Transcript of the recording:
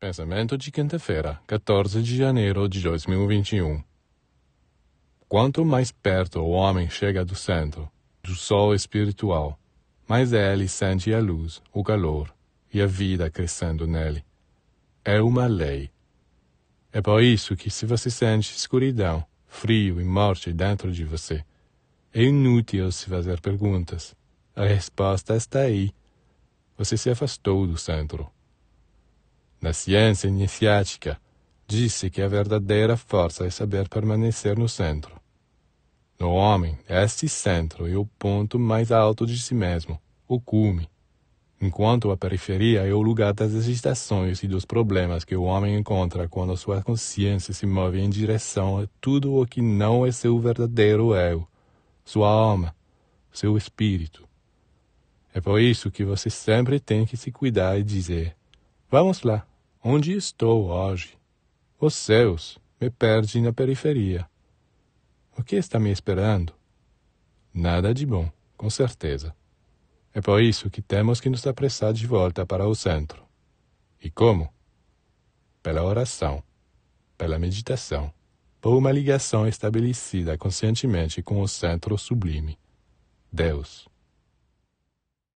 Pensamento de quinta-feira, 14 de janeiro de 2021. Quanto mais perto o homem chega do centro, do sol espiritual, mais ele sente a luz, o calor e a vida crescendo nele. É uma lei. É por isso que se você sente escuridão, frio e morte dentro de você, é inútil se fazer perguntas. A resposta está aí. Você se afastou do centro. Na ciência iniciática, disse que a verdadeira força é saber permanecer no centro. No homem, este centro é o ponto mais alto de si mesmo, o cume, enquanto a periferia é o lugar das agitações e dos problemas que o homem encontra quando sua consciência se move em direção a tudo o que não é seu verdadeiro eu, sua alma, seu espírito. É por isso que você sempre tem que se cuidar e dizer: Vamos lá, onde estou hoje? Os céus me perdem na periferia. O que está me esperando? Nada de bom, com certeza. É por isso que temos que nos apressar de volta para o centro. E como? Pela oração, pela meditação, por uma ligação estabelecida conscientemente com o centro sublime, Deus.